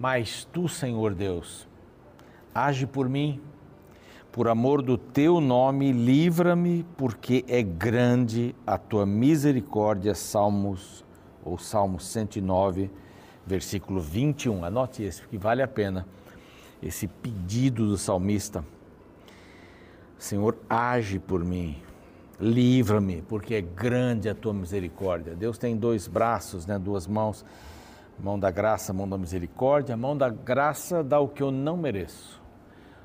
Mas tu, Senhor Deus, age por mim, por amor do teu nome, livra-me, porque é grande a tua misericórdia. Salmos, ou Salmo 109, versículo 21. Anote esse, porque vale a pena esse pedido do salmista. Senhor, age por mim, livra-me, porque é grande a tua misericórdia. Deus tem dois braços, né, duas mãos, mão da graça, mão da misericórdia. A mão da graça dá o que eu não mereço.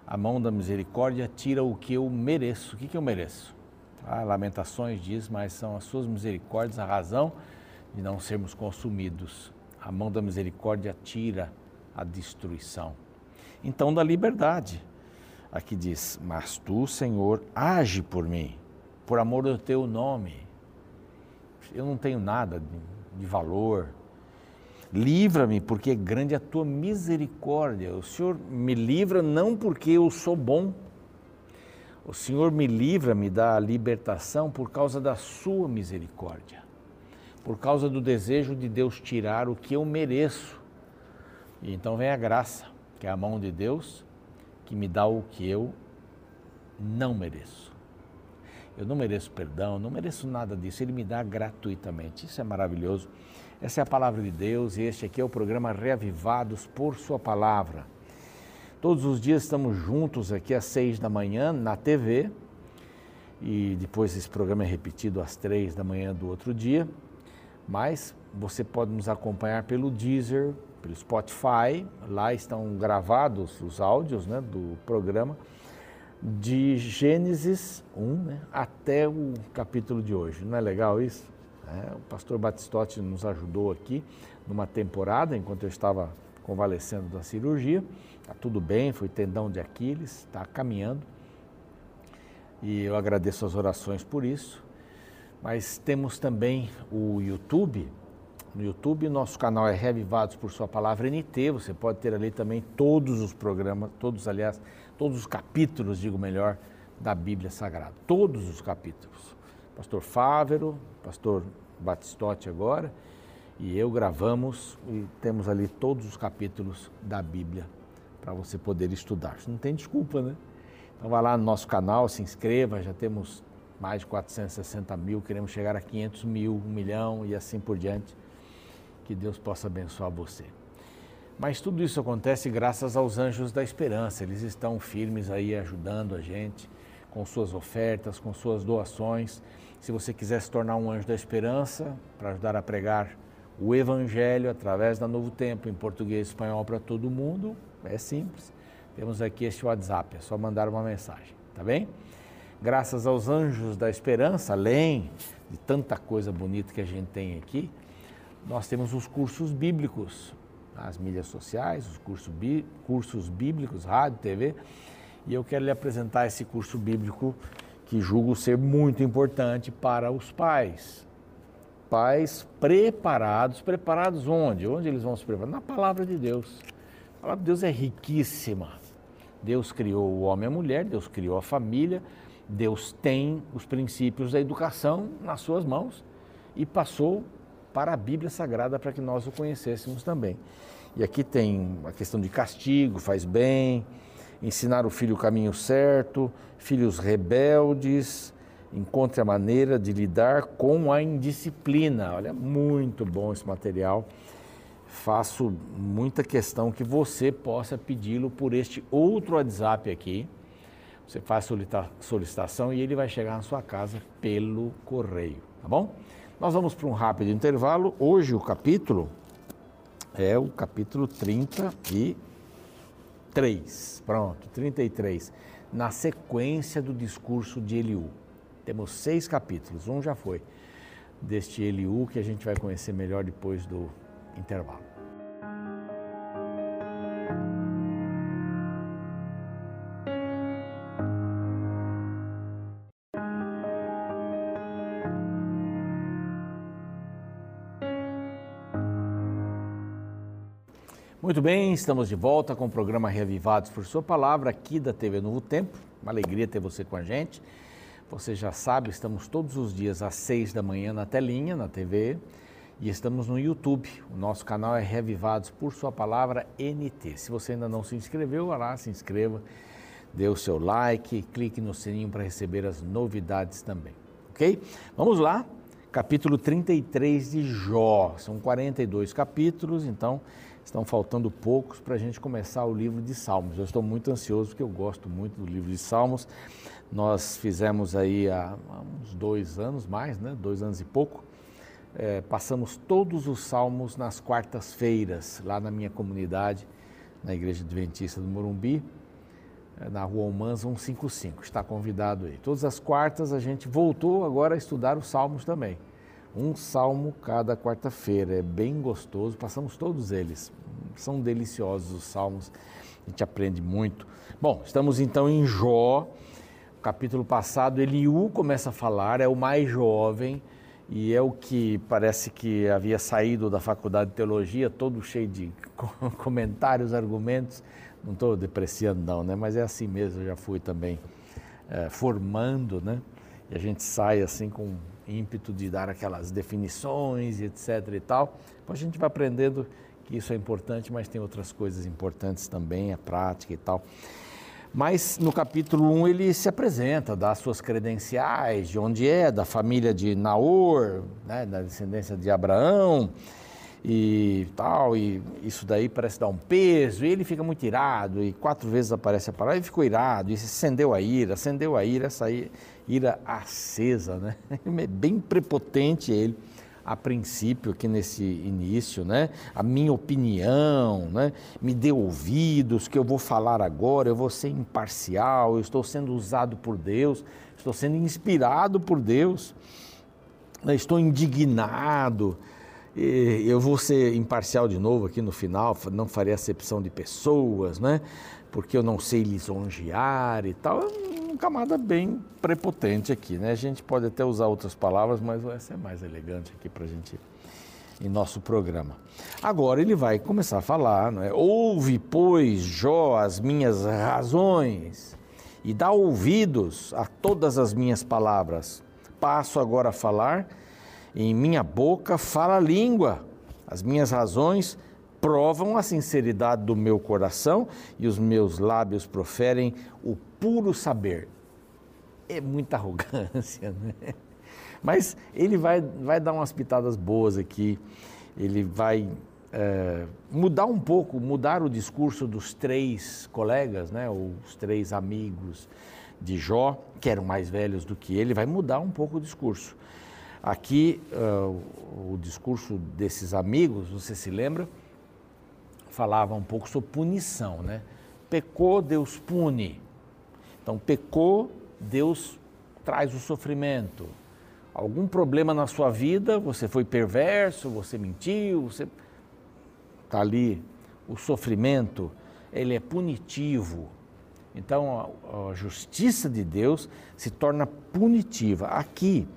A mão da misericórdia tira o que eu mereço. O que, que eu mereço? Ah, Lamentações diz, mas são as suas misericórdias a razão de não sermos consumidos. A mão da misericórdia tira a destruição. Então, da liberdade. Aqui diz: Mas tu, Senhor, age por mim por amor do teu nome. Eu não tenho nada de, de valor. Livra-me, porque é grande a tua misericórdia. O Senhor me livra não porque eu sou bom. O Senhor me livra, me dá a libertação por causa da sua misericórdia. Por causa do desejo de Deus tirar o que eu mereço. E então vem a graça, que é a mão de Deus, que me dá o que eu não mereço. Eu não mereço perdão, não mereço nada disso. Ele me dá gratuitamente. Isso é maravilhoso. Essa é a palavra de Deus e este aqui é o programa Reavivados por Sua Palavra. Todos os dias estamos juntos aqui às seis da manhã na TV e depois esse programa é repetido às três da manhã do outro dia. Mas você pode nos acompanhar pelo Deezer, pelo Spotify. Lá estão gravados os áudios né, do programa de Gênesis 1 né, até o capítulo de hoje. Não é legal isso? É, o pastor Batistotti nos ajudou aqui numa temporada, enquanto eu estava convalescendo da cirurgia. Está tudo bem, foi tendão de Aquiles, está caminhando. E eu agradeço as orações por isso. Mas temos também o YouTube. No YouTube, nosso canal é Revivados por Sua Palavra NT. Você pode ter ali também todos os programas, todos, aliás, todos os capítulos, digo melhor, da Bíblia Sagrada. Todos os capítulos. Pastor Fávero, pastor Batistotti agora, e eu gravamos e temos ali todos os capítulos da Bíblia para você poder estudar. Não tem desculpa, né? Então vá lá no nosso canal, se inscreva, já temos mais de 460 mil, queremos chegar a 500 mil, 1 milhão e assim por diante. Que Deus possa abençoar você. Mas tudo isso acontece graças aos anjos da esperança. Eles estão firmes aí ajudando a gente com suas ofertas, com suas doações. Se você quiser se tornar um anjo da esperança para ajudar a pregar o evangelho através da Novo Tempo em português e espanhol para todo mundo, é simples. Temos aqui este WhatsApp, é só mandar uma mensagem, tá bem? Graças aos anjos da esperança, além de tanta coisa bonita que a gente tem aqui, nós temos os cursos bíblicos nas mídias sociais, os bí, cursos bíblicos, rádio, TV, e eu quero lhe apresentar esse curso bíblico que julgo ser muito importante para os pais. Pais preparados, preparados onde? Onde eles vão se preparar? Na palavra de Deus. A palavra de Deus é riquíssima. Deus criou o homem e a mulher, Deus criou a família, Deus tem os princípios da educação nas suas mãos e passou para a Bíblia Sagrada para que nós o conhecêssemos também. E aqui tem a questão de castigo, faz bem, ensinar o filho o caminho certo, filhos rebeldes, encontre a maneira de lidar com a indisciplina. Olha, muito bom esse material. Faço muita questão que você possa pedi-lo por este outro WhatsApp aqui. Você faz solicitação e ele vai chegar na sua casa pelo correio, tá bom? Nós vamos para um rápido intervalo. Hoje o capítulo é o capítulo 33. Pronto, 33. Na sequência do discurso de Eliú. Temos seis capítulos, um já foi deste Eliú que a gente vai conhecer melhor depois do intervalo. Muito bem, estamos de volta com o programa Reavivados por Sua Palavra, aqui da TV Novo Tempo. Uma alegria ter você com a gente. Você já sabe, estamos todos os dias às seis da manhã na telinha, na TV, e estamos no YouTube. O nosso canal é Revivados por Sua Palavra NT. Se você ainda não se inscreveu, vá lá, se inscreva, dê o seu like, clique no sininho para receber as novidades também. Ok? Vamos lá, capítulo 33 de Jó. São 42 capítulos, então estão faltando poucos para a gente começar o livro de Salmos. Eu estou muito ansioso porque eu gosto muito do livro de Salmos. Nós fizemos aí há uns dois anos mais, né? Dois anos e pouco é, passamos todos os salmos nas quartas-feiras, lá na minha comunidade, na Igreja Adventista do Morumbi, na Rua Humans 155. Está convidado aí. Todas as quartas a gente voltou agora a estudar os salmos também. Um salmo cada quarta-feira. É bem gostoso, passamos todos eles. São deliciosos os salmos, a gente aprende muito. Bom, estamos então em Jó. Capítulo passado, Eliú começa a falar, é o mais jovem e é o que parece que havia saído da faculdade de teologia, todo cheio de comentários, argumentos. Não estou depreciando, não, né? mas é assim mesmo, eu já fui também é, formando, né? E a gente sai assim com ímpeto de dar aquelas definições etc e tal. Depois a gente vai aprendendo que isso é importante, mas tem outras coisas importantes também, a prática e tal. Mas no capítulo 1 ele se apresenta, dá suas credenciais, de onde é, da família de Naor, né, da descendência de Abraão e tal, e isso daí parece dar um peso, e ele fica muito irado, e quatro vezes aparece a palavra, e ficou irado, e acendeu a ira, acendeu a ira, essa ira acesa, né? É bem prepotente ele a princípio aqui nesse início, né? A minha opinião, né? Me dê ouvidos, que eu vou falar agora, eu vou ser imparcial, eu estou sendo usado por Deus, estou sendo inspirado por Deus, né? estou indignado. Eu vou ser imparcial de novo aqui no final, não farei acepção de pessoas, né? Porque eu não sei lisonjear e tal um camada bem prepotente aqui, né? A gente pode até usar outras palavras, mas essa é mais elegante aqui para a gente em nosso programa. Agora ele vai começar a falar, não é? Ouve, pois, Jó, as minhas razões e dá ouvidos a todas as minhas palavras. Passo agora a falar, em minha boca fala língua, as minhas razões provam a sinceridade do meu coração e os meus lábios proferem o puro saber. É muita arrogância, né? Mas ele vai, vai dar umas pitadas boas aqui, ele vai é, mudar um pouco, mudar o discurso dos três colegas, né, os três amigos de Jó, que eram mais velhos do que ele, vai mudar um pouco o discurso. Aqui, uh, o discurso desses amigos, você se lembra, falava um pouco sobre punição, né? Pecou, Deus pune. Então, pecou, Deus traz o sofrimento. Algum problema na sua vida, você foi perverso, você mentiu, você está ali. O sofrimento, ele é punitivo. Então, a, a justiça de Deus se torna punitiva. Aqui,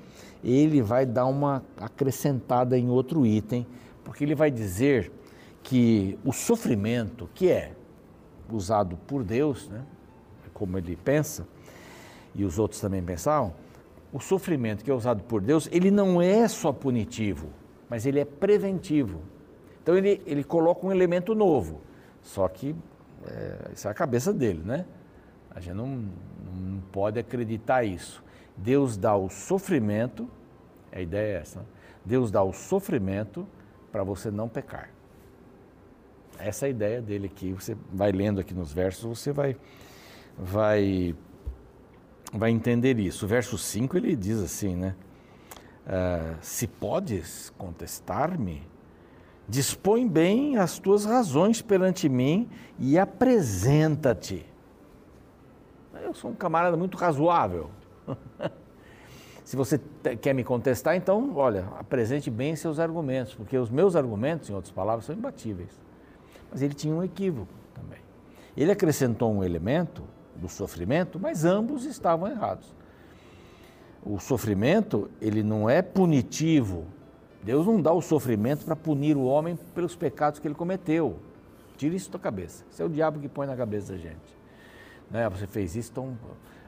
ele vai dar uma acrescentada em outro item, porque ele vai dizer que o sofrimento, que é usado por Deus, né, como ele pensa, e os outros também pensavam, o sofrimento que é usado por Deus, ele não é só punitivo, mas ele é preventivo. Então ele, ele coloca um elemento novo, só que é, isso é a cabeça dele, né? A gente não, não pode acreditar isso. Deus dá o sofrimento, a ideia é essa, Deus dá o sofrimento para você não pecar. Essa é a ideia dele aqui. Você vai lendo aqui nos versos, você vai vai, vai entender isso. O verso 5 ele diz assim, né? Uh, se podes contestar-me, dispõe bem as tuas razões perante mim e apresenta-te. Eu sou um camarada muito razoável. Se você quer me contestar, então, olha, apresente bem seus argumentos, porque os meus argumentos, em outras palavras, são imbatíveis. Mas ele tinha um equívoco também. Ele acrescentou um elemento do sofrimento, mas ambos estavam errados. O sofrimento, ele não é punitivo. Deus não dá o sofrimento para punir o homem pelos pecados que ele cometeu. Tira isso da cabeça. Isso é o diabo que põe na cabeça da gente. Né? Você fez isso, então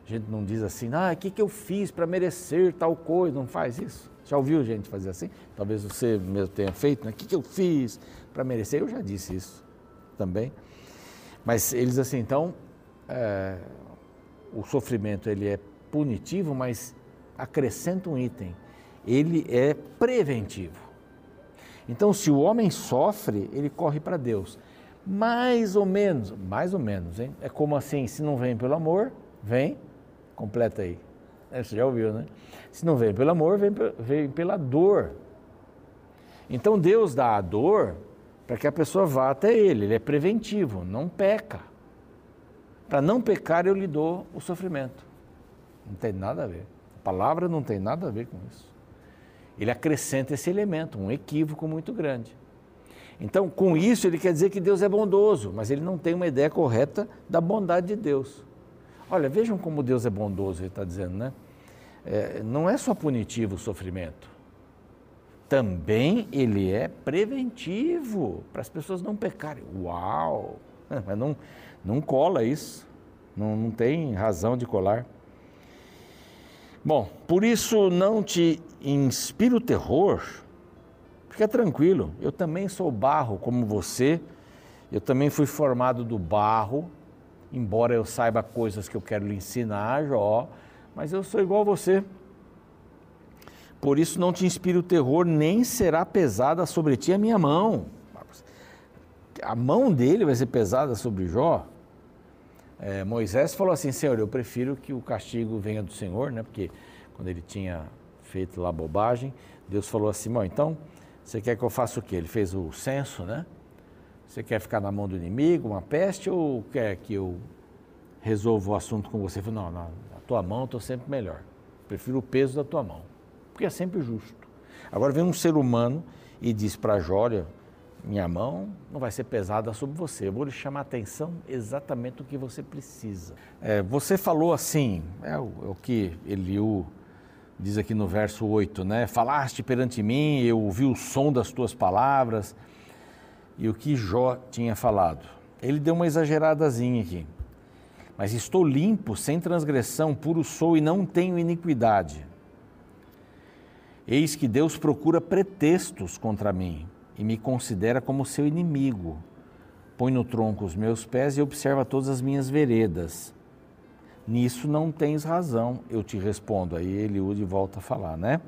a gente não diz assim, ah, o que, que eu fiz para merecer tal coisa? Não faz isso. Já ouviu gente fazer assim? Talvez você mesmo tenha feito, né? O que, que eu fiz para merecer? Eu já disse isso também. Mas eles assim, então, é, o sofrimento ele é punitivo, mas acrescenta um item. Ele é preventivo. Então, se o homem sofre, ele corre para Deus. Mais ou menos, mais ou menos, hein? É como assim, se não vem pelo amor, vem, completa aí. É, você já ouviu, né? Se não vem pelo amor, vem, vem pela dor. Então Deus dá a dor para que a pessoa vá até Ele, Ele é preventivo, não peca. Para não pecar, eu lhe dou o sofrimento. Não tem nada a ver. A palavra não tem nada a ver com isso. Ele acrescenta esse elemento, um equívoco muito grande. Então, com isso, ele quer dizer que Deus é bondoso, mas ele não tem uma ideia correta da bondade de Deus. Olha, vejam como Deus é bondoso, ele está dizendo, né? É, não é só punitivo o sofrimento, também ele é preventivo para as pessoas não pecarem. Uau! Mas não, não cola isso, não, não tem razão de colar. Bom, por isso não te inspira o terror, fica tranquilo, eu também sou barro como você, eu também fui formado do barro, embora eu saiba coisas que eu quero lhe ensinar, Jó, mas eu sou igual a você. Por isso não te inspira o terror, nem será pesada sobre ti a minha mão. A mão dele vai ser pesada sobre Jó. É, Moisés falou assim, Senhor, eu prefiro que o castigo venha do Senhor, né? Porque quando ele tinha feito lá bobagem, Deus falou assim, bom, então você quer que eu faça o quê? Ele fez o censo, né? Você quer ficar na mão do inimigo, uma peste, ou quer que eu resolva o assunto com você? Falou, não, na, tua mão eu estou sempre melhor. Prefiro o peso da tua mão, porque é sempre justo. Agora vem um ser humano e diz para Jória, minha mão não vai ser pesada sobre você, eu vou lhe chamar a atenção exatamente do que você precisa. É, você falou assim, é o, é o que Eliú diz aqui no verso 8, né? Falaste perante mim, eu ouvi o som das tuas palavras e o que Jó tinha falado. Ele deu uma exageradazinha aqui. Mas estou limpo, sem transgressão, puro sou e não tenho iniquidade. Eis que Deus procura pretextos contra mim e me considera como seu inimigo. Põe no tronco os meus pés e observa todas as minhas veredas. Nisso não tens razão, eu te respondo. Aí Eliúde volta a falar, né?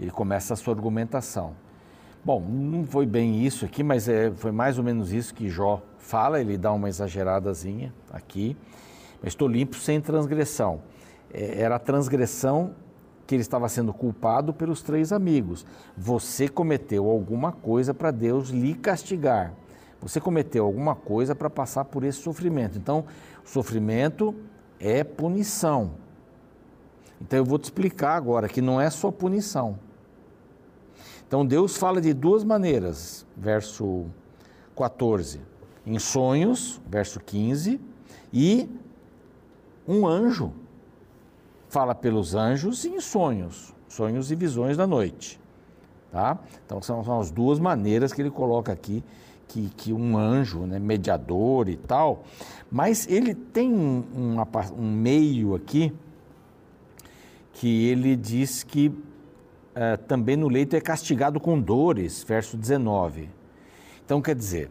Ele começa a sua argumentação. Bom, não foi bem isso aqui, mas é, foi mais ou menos isso que Jó fala, ele dá uma exageradazinha aqui. Mas estou limpo sem transgressão. É, era a transgressão que ele estava sendo culpado pelos três amigos. Você cometeu alguma coisa para Deus lhe castigar. Você cometeu alguma coisa para passar por esse sofrimento. Então, o sofrimento é punição. Então, eu vou te explicar agora que não é só punição. Então Deus fala de duas maneiras, verso 14, em sonhos, verso 15, e um anjo fala pelos anjos e em sonhos, sonhos e visões da noite. Tá? Então são, são as duas maneiras que ele coloca aqui que, que um anjo, né, mediador e tal, mas ele tem um, um, um meio aqui que ele diz que uh, também no leito é castigado com dores, verso 19. Então quer dizer,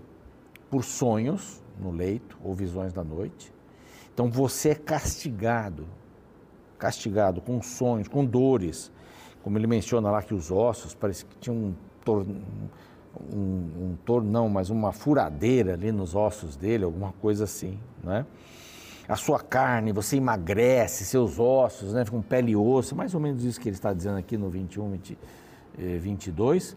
por sonhos no leito ou visões da noite. Então você é castigado, castigado com sonhos, com dores. Como ele menciona lá que os ossos, parece que tinha um um, um torno, não, mas uma furadeira ali nos ossos dele, alguma coisa assim, né? a sua carne, você emagrece, seus ossos, né, ficam pele e osso, mais ou menos isso que ele está dizendo aqui no 21, 20, 22.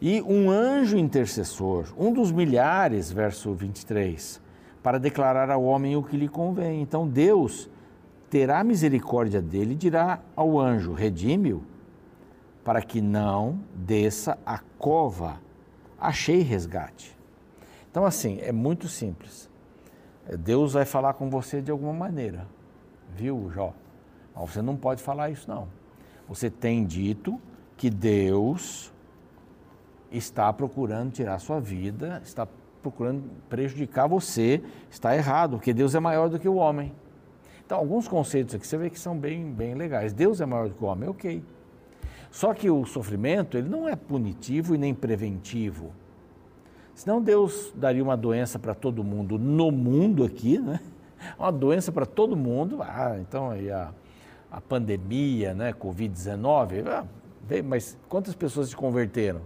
E um anjo intercessor, um dos milhares, verso 23, para declarar ao homem o que lhe convém. Então Deus terá misericórdia dele e dirá ao anjo: redime-o, para que não desça a cova. Achei resgate. Então, assim, é muito simples. Deus vai falar com você de alguma maneira, viu, Jó? Mas você não pode falar isso, não. Você tem dito que Deus está procurando tirar sua vida, está procurando prejudicar você, está errado, porque Deus é maior do que o homem. Então, alguns conceitos aqui você vê que são bem, bem legais. Deus é maior do que o homem, ok. Só que o sofrimento, ele não é punitivo e nem preventivo. Senão Deus daria uma doença para todo mundo no mundo aqui, né? Uma doença para todo mundo. Ah, então aí a, a pandemia, né, Covid-19, ah, mas quantas pessoas se converteram?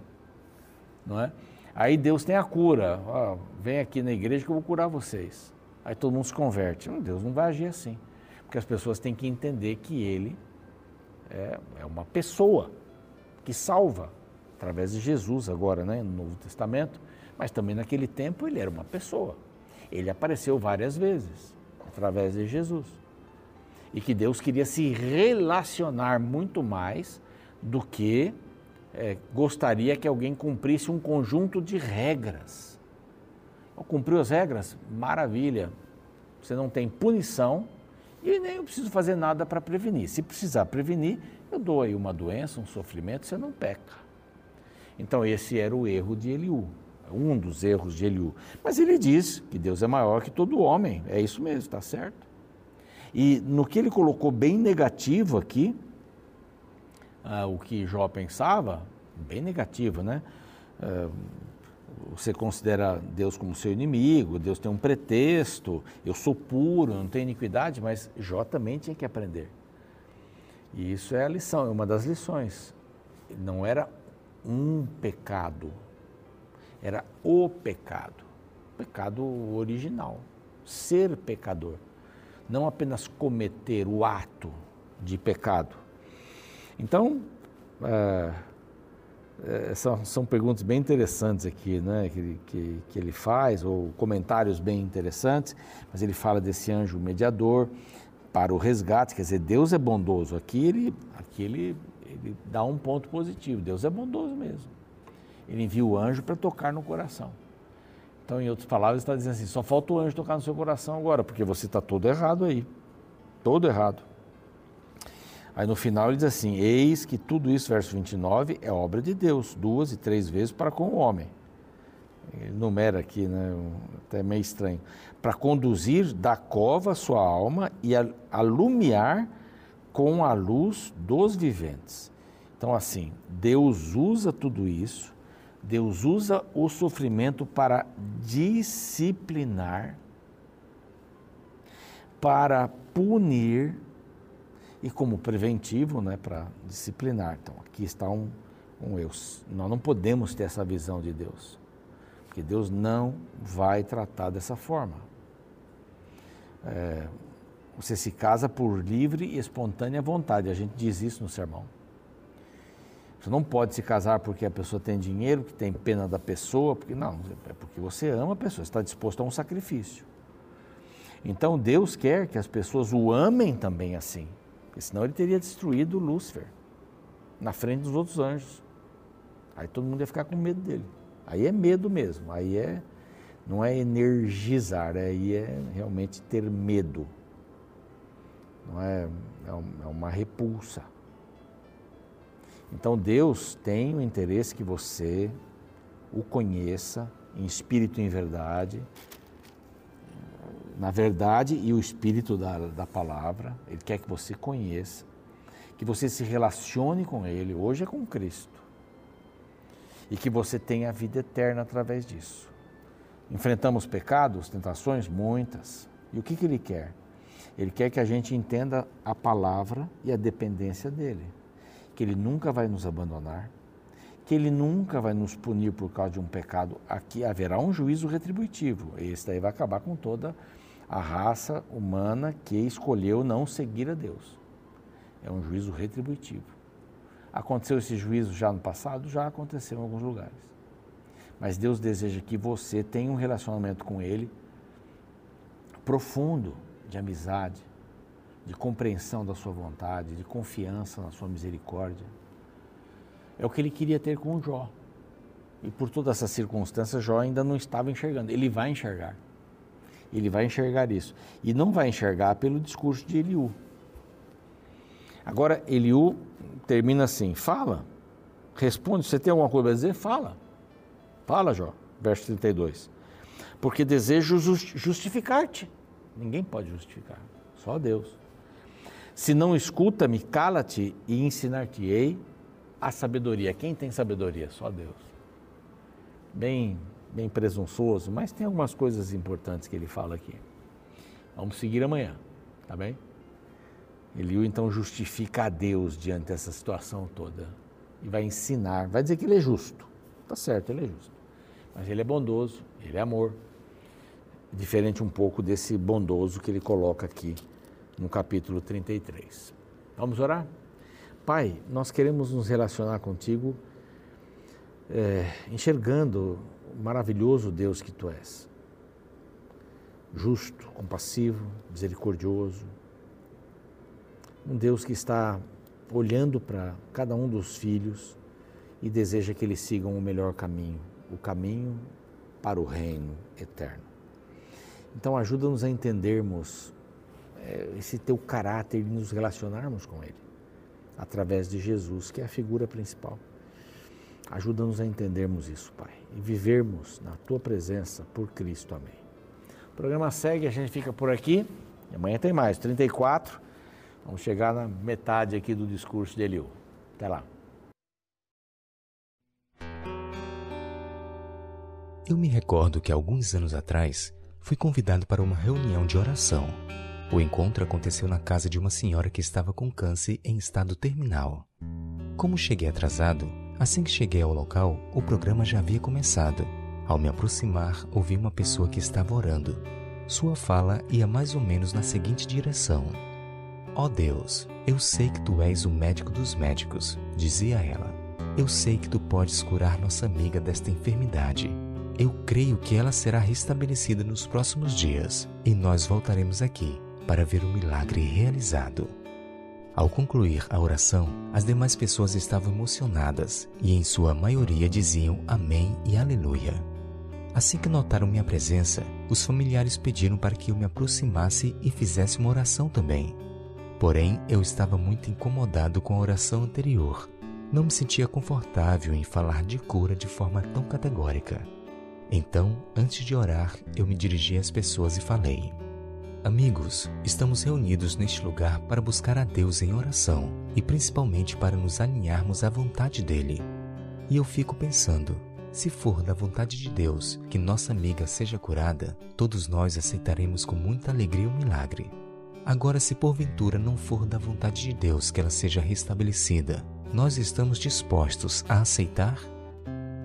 Não é? Aí Deus tem a cura. Ah, vem aqui na igreja que eu vou curar vocês. Aí todo mundo se converte. Deus não vai agir assim. Porque as pessoas têm que entender que Ele é, é uma pessoa que salva, através de Jesus agora, né, no Novo Testamento, mas também naquele tempo ele era uma pessoa. Ele apareceu várias vezes, através de Jesus. E que Deus queria se relacionar muito mais do que é, gostaria que alguém cumprisse um conjunto de regras. Cumpriu as regras? Maravilha. Você não tem punição e nem eu preciso fazer nada para prevenir. Se precisar prevenir, eu dou aí uma doença, um sofrimento, você não peca. Então esse era o erro de Eliú, um dos erros de Eliú. Mas ele diz que Deus é maior que todo homem, é isso mesmo, está certo. E no que ele colocou bem negativo aqui, ah, o que Jó pensava, bem negativo, né? Ah, você considera Deus como seu inimigo, Deus tem um pretexto, eu sou puro, não tenho iniquidade, mas Jó também tinha que aprender. E isso é a lição, é uma das lições. Não era um pecado, era o pecado, pecado original, ser pecador, não apenas cometer o ato de pecado. Então, é, é, são, são perguntas bem interessantes aqui, né, que, que, que ele faz, ou comentários bem interessantes, mas ele fala desse anjo mediador para o resgate, quer dizer, Deus é bondoso. Aqui ele, aqui ele, ele dá um ponto positivo, Deus é bondoso mesmo. Ele envia o anjo para tocar no coração. Então, em outras palavras, está dizendo assim: só falta o anjo tocar no seu coração agora, porque você está todo errado aí. Todo errado. Aí no final ele diz assim: Eis que tudo isso, verso 29, é obra de Deus, duas e três vezes para com o homem. Ele numera aqui, né? Até meio estranho. Para conduzir da cova sua alma e alumiar com a luz dos viventes. Então, assim, Deus usa tudo isso, Deus usa o sofrimento para disciplinar, para punir e como preventivo né, para disciplinar. Então, aqui está um, um eu. Nós não podemos ter essa visão de Deus, porque Deus não vai tratar dessa forma. É, você se casa por livre e espontânea vontade, a gente diz isso no sermão. Você não pode se casar porque a pessoa tem dinheiro, que tem pena da pessoa, porque não, é porque você ama a pessoa, está disposto a um sacrifício. Então Deus quer que as pessoas o amem também assim. Porque senão ele teria destruído Lúcifer na frente dos outros anjos. Aí todo mundo ia ficar com medo dele. Aí é medo mesmo. Aí é não é energizar, aí é realmente ter medo. Não é, é, é uma repulsa. Então Deus tem o interesse que você o conheça em espírito e em verdade, na verdade e o espírito da, da palavra. Ele quer que você conheça, que você se relacione com Ele. Hoje é com Cristo. E que você tenha a vida eterna através disso. Enfrentamos pecados, tentações? Muitas. E o que, que Ele quer? Ele quer que a gente entenda a palavra e a dependência dele. Que Ele nunca vai nos abandonar, que Ele nunca vai nos punir por causa de um pecado. Aqui haverá um juízo retributivo. Esse daí vai acabar com toda a raça humana que escolheu não seguir a Deus. É um juízo retributivo. Aconteceu esse juízo já no passado? Já aconteceu em alguns lugares. Mas Deus deseja que você tenha um relacionamento com Ele profundo, de amizade, de compreensão da sua vontade, de confiança na sua misericórdia. É o que ele queria ter com Jó. E por todas essas circunstâncias, Jó ainda não estava enxergando. Ele vai enxergar. Ele vai enxergar isso. E não vai enxergar pelo discurso de Eliú. Agora, Eliú termina assim: fala, responde. Você tem alguma coisa a dizer? Fala. Fala, Jó. Verso 32. Porque desejo justificar-te. Ninguém pode justificar, só Deus. Se não escuta-me, cala-te e ensinar-te-ei a sabedoria. Quem tem sabedoria? Só Deus. Bem, bem presunçoso, mas tem algumas coisas importantes que ele fala aqui. Vamos seguir amanhã, tá bem? Eliú então justifica a Deus diante dessa situação toda e vai ensinar, vai dizer que ele é justo. Tá certo, ele é justo. Mas ele é bondoso, ele é amor. Diferente um pouco desse bondoso que ele coloca aqui no capítulo 33. Vamos orar? Pai, nós queremos nos relacionar contigo é, enxergando maravilhoso Deus que tu és. Justo, compassivo, misericordioso. Um Deus que está olhando para cada um dos filhos e deseja que eles sigam o melhor caminho, o caminho para o reino eterno. Então, ajuda-nos a entendermos é, esse teu caráter e nos relacionarmos com ele através de Jesus, que é a figura principal. Ajuda-nos a entendermos isso, Pai, e vivermos na tua presença por Cristo. Amém. O programa segue, a gente fica por aqui. E amanhã tem mais, 34. Vamos chegar na metade aqui do discurso de Eliú. Até lá. Eu me recordo que alguns anos atrás fui convidado para uma reunião de oração. O encontro aconteceu na casa de uma senhora que estava com câncer em estado terminal. Como cheguei atrasado, assim que cheguei ao local, o programa já havia começado. Ao me aproximar, ouvi uma pessoa que estava orando. Sua fala ia mais ou menos na seguinte direção: Ó oh Deus, eu sei que tu és o médico dos médicos, dizia ela. Eu sei que tu podes curar nossa amiga desta enfermidade. Eu creio que ela será restabelecida nos próximos dias e nós voltaremos aqui para ver o milagre realizado. Ao concluir a oração, as demais pessoas estavam emocionadas e, em sua maioria, diziam Amém e Aleluia. Assim que notaram minha presença, os familiares pediram para que eu me aproximasse e fizesse uma oração também. Porém, eu estava muito incomodado com a oração anterior. Não me sentia confortável em falar de cura de forma tão categórica. Então, antes de orar, eu me dirigi às pessoas e falei: Amigos, estamos reunidos neste lugar para buscar a Deus em oração e principalmente para nos alinharmos à vontade dele. E eu fico pensando: se for da vontade de Deus que nossa amiga seja curada, todos nós aceitaremos com muita alegria o milagre. Agora, se porventura não for da vontade de Deus que ela seja restabelecida, nós estamos dispostos a aceitar?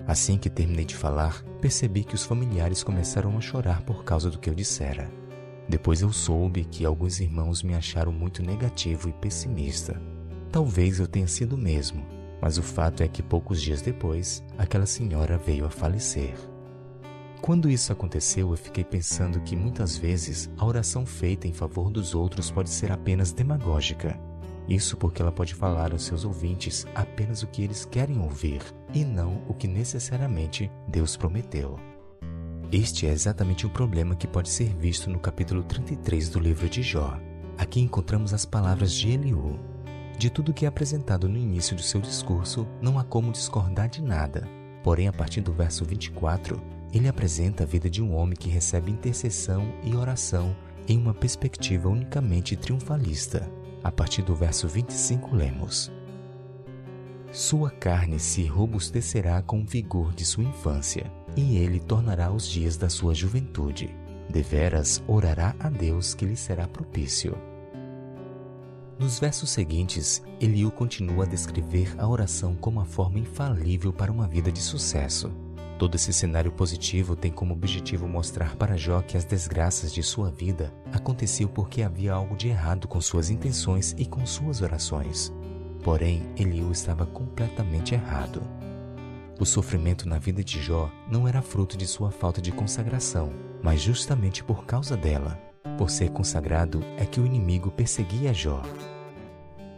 Assim que terminei de falar, percebi que os familiares começaram a chorar por causa do que eu dissera. Depois eu soube que alguns irmãos me acharam muito negativo e pessimista. Talvez eu tenha sido mesmo, mas o fato é que poucos dias depois, aquela senhora veio a falecer. Quando isso aconteceu, eu fiquei pensando que muitas vezes a oração feita em favor dos outros pode ser apenas demagógica. Isso porque ela pode falar aos seus ouvintes apenas o que eles querem ouvir e não o que necessariamente Deus prometeu. Este é exatamente o problema que pode ser visto no capítulo 33 do livro de Jó. Aqui encontramos as palavras de Eliú. De tudo que é apresentado no início do seu discurso, não há como discordar de nada. Porém, a partir do verso 24, ele apresenta a vida de um homem que recebe intercessão e oração em uma perspectiva unicamente triunfalista. A partir do verso 25, lemos: Sua carne se robustecerá com o vigor de sua infância e ele tornará os dias da sua juventude. Deveras orará a Deus que lhe será propício. Nos versos seguintes, Eliú continua a descrever a oração como a forma infalível para uma vida de sucesso. Todo esse cenário positivo tem como objetivo mostrar para Jó que as desgraças de sua vida aconteciam porque havia algo de errado com suas intenções e com suas orações. Porém, Eliú estava completamente errado. O sofrimento na vida de Jó não era fruto de sua falta de consagração, mas justamente por causa dela. Por ser consagrado é que o inimigo perseguia Jó.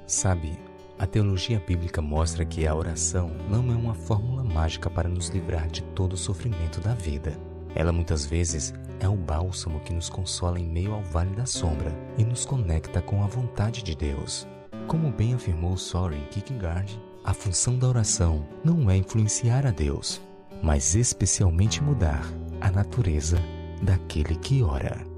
Sabe, a teologia bíblica mostra que a oração não é uma fórmula mágica para nos livrar de todo o sofrimento da vida. Ela muitas vezes é o bálsamo que nos consola em meio ao vale da sombra e nos conecta com a vontade de Deus. Como bem afirmou Soren Kierkegaard, a função da oração não é influenciar a Deus, mas especialmente mudar a natureza daquele que ora.